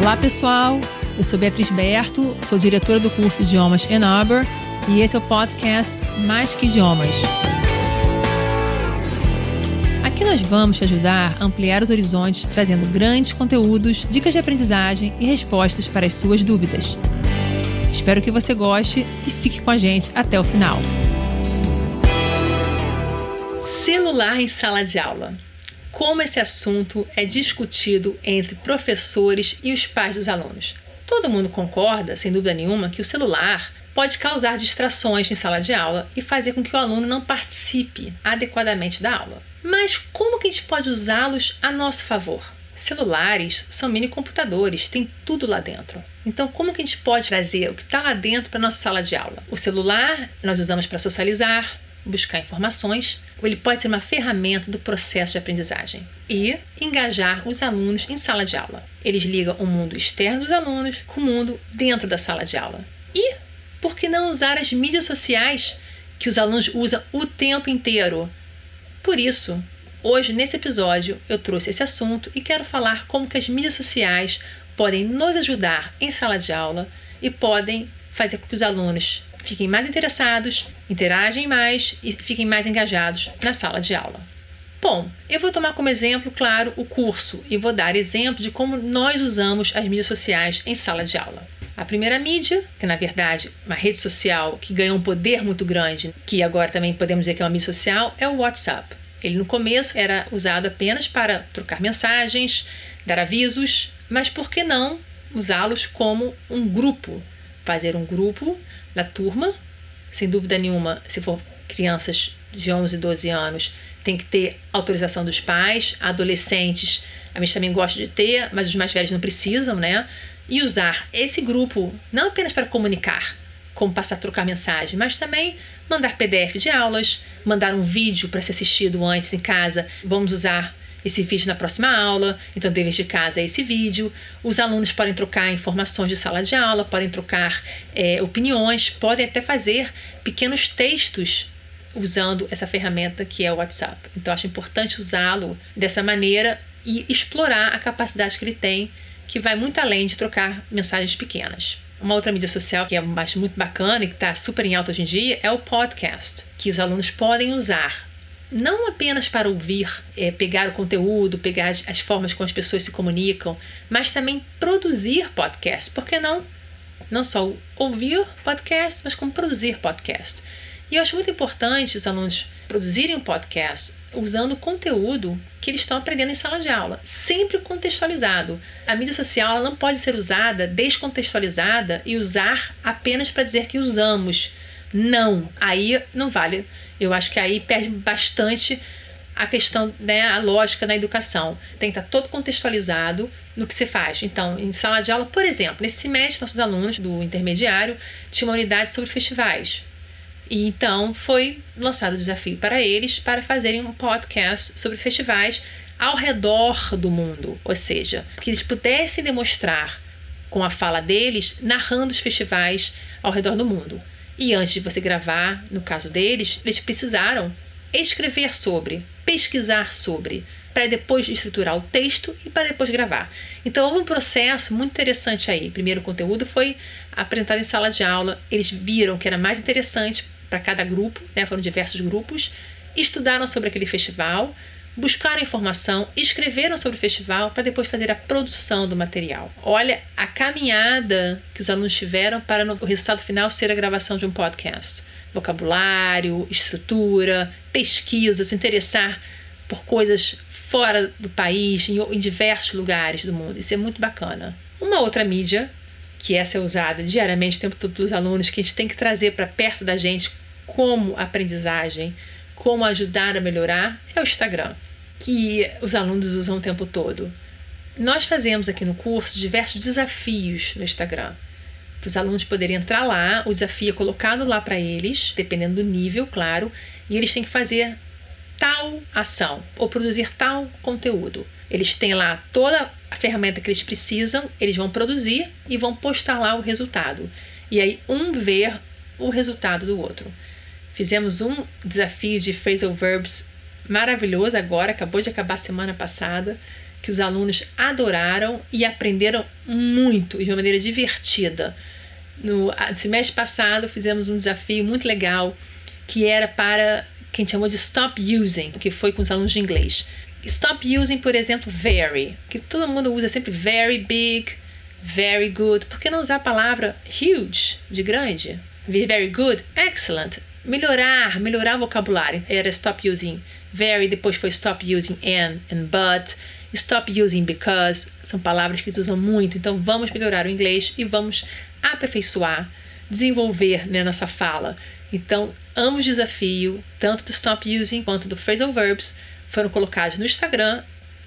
Olá, pessoal. Eu sou Beatriz Berto, sou diretora do curso Idiomas Arbor e esse é o podcast Mais que Idiomas. Aqui nós vamos te ajudar a ampliar os horizontes, trazendo grandes conteúdos, dicas de aprendizagem e respostas para as suas dúvidas. Espero que você goste e fique com a gente até o final. Celular em sala de aula como esse assunto é discutido entre professores e os pais dos alunos. Todo mundo concorda, sem dúvida nenhuma, que o celular pode causar distrações em sala de aula e fazer com que o aluno não participe adequadamente da aula. Mas como que a gente pode usá-los a nosso favor? Celulares são mini computadores, tem tudo lá dentro. Então, como que a gente pode trazer o que está lá dentro para nossa sala de aula? O celular nós usamos para socializar, buscar informações, ele pode ser uma ferramenta do processo de aprendizagem e engajar os alunos em sala de aula. Eles ligam o mundo externo dos alunos com o mundo dentro da sala de aula. E por que não usar as mídias sociais que os alunos usam o tempo inteiro? Por isso, hoje nesse episódio eu trouxe esse assunto e quero falar como que as mídias sociais podem nos ajudar em sala de aula e podem fazer com que os alunos fiquem mais interessados, interagem mais e fiquem mais engajados na sala de aula. Bom, eu vou tomar como exemplo, claro, o curso e vou dar exemplo de como nós usamos as mídias sociais em sala de aula. A primeira mídia, que na verdade uma rede social que ganhou um poder muito grande, que agora também podemos dizer que é uma mídia social, é o WhatsApp. Ele no começo era usado apenas para trocar mensagens, dar avisos, mas por que não usá-los como um grupo? Fazer um grupo da turma. Sem dúvida nenhuma, se for crianças de 11, 12 anos, tem que ter autorização dos pais. Adolescentes, a gente também gosta de ter, mas os mais velhos não precisam, né? E usar esse grupo não apenas para comunicar, como passar a trocar mensagem, mas também mandar PDF de aulas, mandar um vídeo para ser assistido antes em casa. Vamos usar esse vídeo na próxima aula, então dever de casa é esse vídeo. Os alunos podem trocar informações de sala de aula, podem trocar é, opiniões, podem até fazer pequenos textos usando essa ferramenta que é o WhatsApp. Então acho importante usá-lo dessa maneira e explorar a capacidade que ele tem, que vai muito além de trocar mensagens pequenas. Uma outra mídia social que eu acho muito bacana e que está super em alta hoje em dia é o podcast, que os alunos podem usar não apenas para ouvir, é, pegar o conteúdo, pegar as, as, formas como as pessoas se comunicam, mas também produzir podcast. Por que não? Não só ouvir podcast, mas como produzir podcast. E eu acho muito importante os alunos produzirem um podcast usando o conteúdo que eles estão aprendendo em sala de aula, sempre contextualizado. A mídia social não pode ser usada descontextualizada e usar apenas para dizer que usamos. Não, aí não vale eu acho que aí perde bastante a questão, né, a lógica na educação. Tem que estar todo contextualizado no que se faz. Então, em sala de aula, por exemplo, nesse semestre, nossos alunos do intermediário tinham uma unidade sobre festivais. E então foi lançado o desafio para eles para fazerem um podcast sobre festivais ao redor do mundo, ou seja, que eles pudessem demonstrar com a fala deles narrando os festivais ao redor do mundo. E antes de você gravar, no caso deles, eles precisaram escrever sobre, pesquisar sobre, para depois estruturar o texto e para depois gravar. Então houve um processo muito interessante aí. Primeiro o conteúdo foi apresentado em sala de aula, eles viram que era mais interessante para cada grupo, né? foram diversos grupos, estudaram sobre aquele festival, buscaram informação, escreveram sobre o festival para depois fazer a produção do material. Olha a caminhada que os alunos tiveram para no, o resultado final ser a gravação de um podcast. Vocabulário, estrutura, pesquisa, se interessar por coisas fora do país, em, em diversos lugares do mundo. Isso é muito bacana. Uma outra mídia, que essa é usada diariamente o tempo todo pelos alunos, que a gente tem que trazer para perto da gente como aprendizagem, como ajudar a melhorar, é o Instagram que os alunos usam o tempo todo. Nós fazemos aqui no curso diversos desafios no Instagram. Os alunos poderem entrar lá, o desafio é colocado lá para eles, dependendo do nível, claro, e eles têm que fazer tal ação ou produzir tal conteúdo. Eles têm lá toda a ferramenta que eles precisam, eles vão produzir e vão postar lá o resultado. E aí um ver o resultado do outro. Fizemos um desafio de phrasal verbs maravilhoso agora, acabou de acabar semana passada. que os alunos adoraram e aprenderam muito de uma maneira divertida. No semestre passado fizemos um desafio muito legal que era para quem chamou de stop using, que foi com os alunos de inglês. Stop using, por exemplo, very, que todo mundo usa sempre very big, very good. Por que não usar a palavra huge, de grande? Very good, excellent. Melhorar, melhorar o vocabulário. Era stop using very, depois foi stop using and and but. Stop using because são palavras que usam muito. Então vamos melhorar o inglês e vamos aperfeiçoar, desenvolver né, nossa fala. Então, ambos desafio, tanto do stop using quanto do phrasal verbs, foram colocados no Instagram.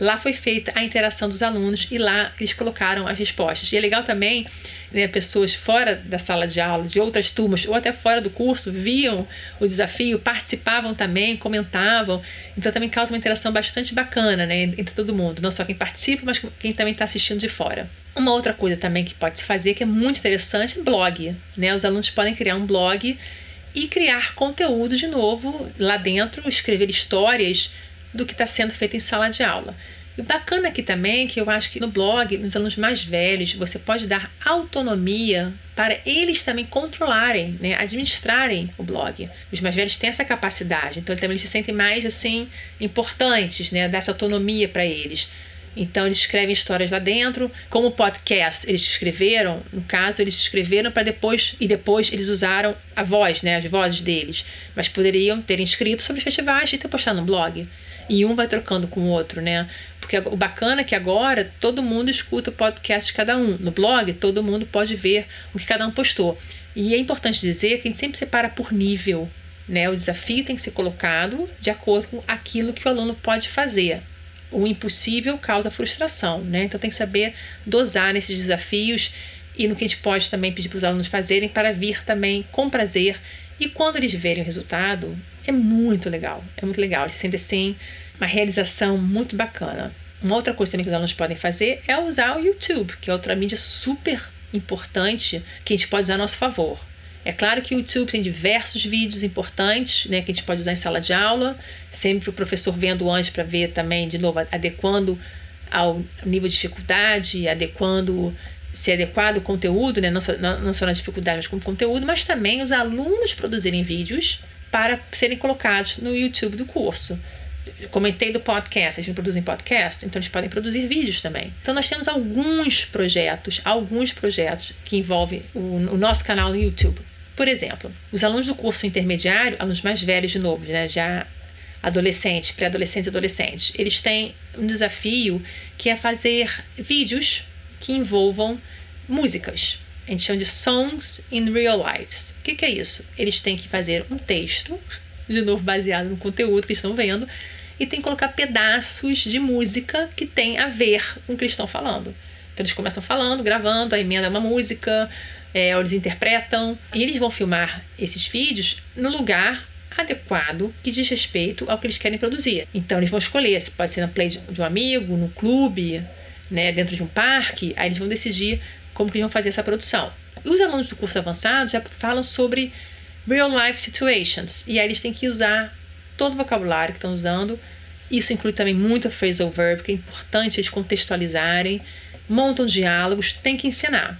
Lá foi feita a interação dos alunos e lá eles colocaram as respostas. E é legal também, né, pessoas fora da sala de aula, de outras turmas ou até fora do curso, viam o desafio, participavam também, comentavam. Então também causa uma interação bastante bacana né, entre todo mundo, não só quem participa, mas quem também está assistindo de fora. Uma outra coisa também que pode se fazer, que é muito interessante, é blog. Né? Os alunos podem criar um blog e criar conteúdo de novo lá dentro, escrever histórias do que está sendo feito em sala de aula. E o bacana aqui também é que eu acho que no blog, nos alunos mais velhos, você pode dar autonomia para eles também controlarem, né, administrarem o blog. Os mais velhos têm essa capacidade, então também eles se sentem mais assim importantes, né, dessa autonomia para eles. Então eles escrevem histórias lá dentro. Como podcast eles escreveram, no caso eles escreveram para depois e depois eles usaram a voz, né, as vozes deles. Mas poderiam ter inscrito sobre festivais e ter postado no blog. E um vai trocando com o outro, né? Porque o bacana é que agora todo mundo escuta o podcast de cada um. No blog, todo mundo pode ver o que cada um postou. E é importante dizer que a gente sempre separa por nível. Né? O desafio tem que ser colocado de acordo com aquilo que o aluno pode fazer o impossível causa frustração, né? Então tem que saber dosar nesses desafios e no que a gente pode também pedir para os alunos fazerem para vir também com prazer. E quando eles verem o resultado, é muito legal, é muito legal. Eles sentem assim uma realização muito bacana. Uma outra coisa também que os alunos podem fazer é usar o YouTube, que é outra mídia super importante que a gente pode usar a nosso favor. É claro que o YouTube tem diversos vídeos importantes, né, que a gente pode usar em sala de aula, sempre o professor vendo antes para ver também, de novo, adequando ao nível de dificuldade, adequando se adequado o conteúdo, né, não, só, não só na dificuldade, mas como conteúdo, mas também os alunos produzirem vídeos para serem colocados no YouTube do curso. Comentei do podcast, eles produzem podcast, então eles podem produzir vídeos também. Então nós temos alguns projetos, alguns projetos que envolvem o, o nosso canal no YouTube. Por exemplo, os alunos do curso intermediário, alunos mais velhos de novo, né, já adolescentes, pré-adolescentes e adolescentes, eles têm um desafio que é fazer vídeos que envolvam músicas. A gente chama de Songs in Real Lives. O que, que é isso? Eles têm que fazer um texto, de novo baseado no conteúdo que estão vendo, e tem que colocar pedaços de música que tem a ver com o que eles estão falando. Então eles começam falando, gravando, a emenda é uma música, é, eles interpretam, e eles vão filmar esses vídeos no lugar adequado que diz respeito ao que eles querem produzir. Então eles vão escolher se pode ser na play de um amigo, no clube, né, dentro de um parque, aí eles vão decidir como que vão fazer essa produção. E os alunos do curso avançado já falam sobre real life situations, e aí eles têm que usar todo o vocabulário que estão usando. Isso inclui também muito a phrasal verb, que é importante eles contextualizarem, montam diálogos, tem que ensinar.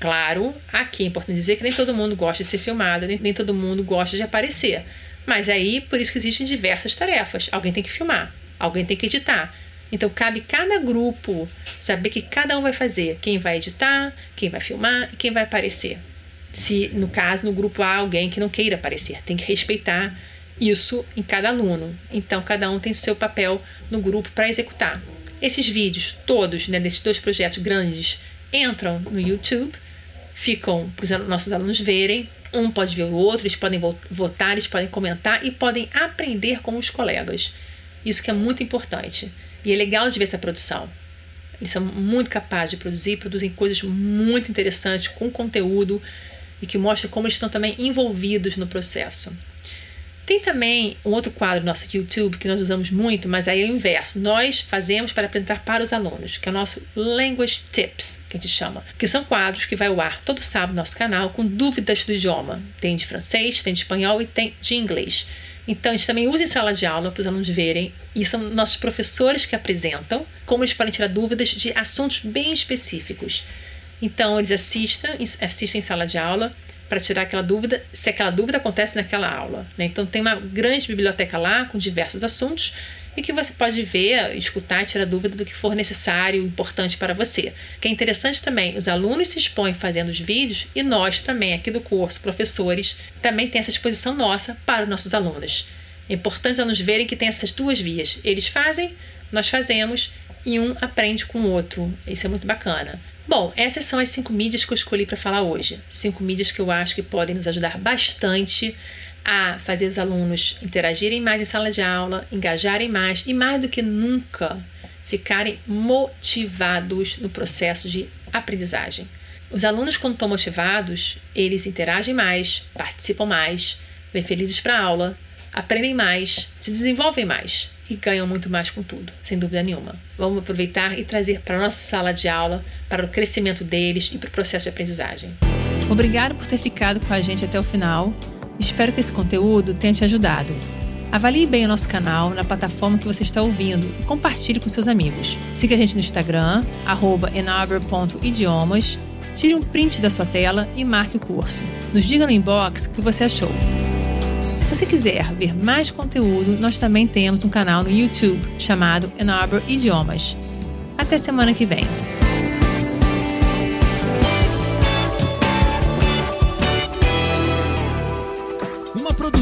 Claro, aqui é importante dizer que nem todo mundo gosta de ser filmado, nem, nem todo mundo gosta de aparecer. Mas aí, por isso que existem diversas tarefas. Alguém tem que filmar, alguém tem que editar. Então, cabe cada grupo saber que cada um vai fazer. Quem vai editar, quem vai filmar e quem vai aparecer. Se, no caso, no grupo há alguém que não queira aparecer, tem que respeitar isso em cada aluno. Então, cada um tem seu papel no grupo para executar. Esses vídeos, todos, né, desses dois projetos grandes, entram no YouTube ficam para os nossos alunos verem. Um pode ver o outro, eles podem votar, eles podem comentar e podem aprender com os colegas. Isso que é muito importante. E é legal de ver essa produção. Eles são muito capazes de produzir, produzem coisas muito interessantes, com conteúdo e que mostra como eles estão também envolvidos no processo. Tem também um outro quadro no nosso YouTube que nós usamos muito, mas aí é o inverso. Nós fazemos para apresentar para os alunos, que é o nosso Language Tips, que a gente chama, que são quadros que vai ao ar todo sábado no nosso canal com dúvidas do idioma. Tem de francês, tem de espanhol e tem de inglês. Então, a gente também usa em sala de aula para os alunos verem, e são nossos professores que apresentam, como eles podem tirar dúvidas de assuntos bem específicos. Então, eles assistem, assistem em sala de aula para tirar aquela dúvida, se aquela dúvida acontece naquela aula. Né? Então, tem uma grande biblioteca lá com diversos assuntos e que você pode ver, escutar tirar dúvida do que for necessário, importante para você. Que é interessante também, os alunos se expõem fazendo os vídeos e nós também, aqui do curso, professores, também tem essa exposição nossa para os nossos alunos. É importante os alunos verem que tem essas duas vias. Eles fazem, nós fazemos e um aprende com o outro. Isso é muito bacana. Bom, essas são as cinco mídias que eu escolhi para falar hoje. Cinco mídias que eu acho que podem nos ajudar bastante a fazer os alunos interagirem mais em sala de aula, engajarem mais e, mais do que nunca, ficarem motivados no processo de aprendizagem. Os alunos, quando estão motivados, eles interagem mais, participam mais, vêm felizes para a aula, aprendem mais, se desenvolvem mais e ganham muito mais com tudo, sem dúvida nenhuma. Vamos aproveitar e trazer para a nossa sala de aula, para o crescimento deles e para o processo de aprendizagem. Obrigado por ter ficado com a gente até o final. Espero que esse conteúdo tenha te ajudado. Avalie bem o nosso canal na plataforma que você está ouvindo e compartilhe com seus amigos. Siga a gente no Instagram, enabra.idiomas, tire um print da sua tela e marque o curso. Nos diga no inbox o que você achou. Se você quiser ver mais conteúdo, nós também temos um canal no YouTube chamado Enabra Idiomas. Até semana que vem!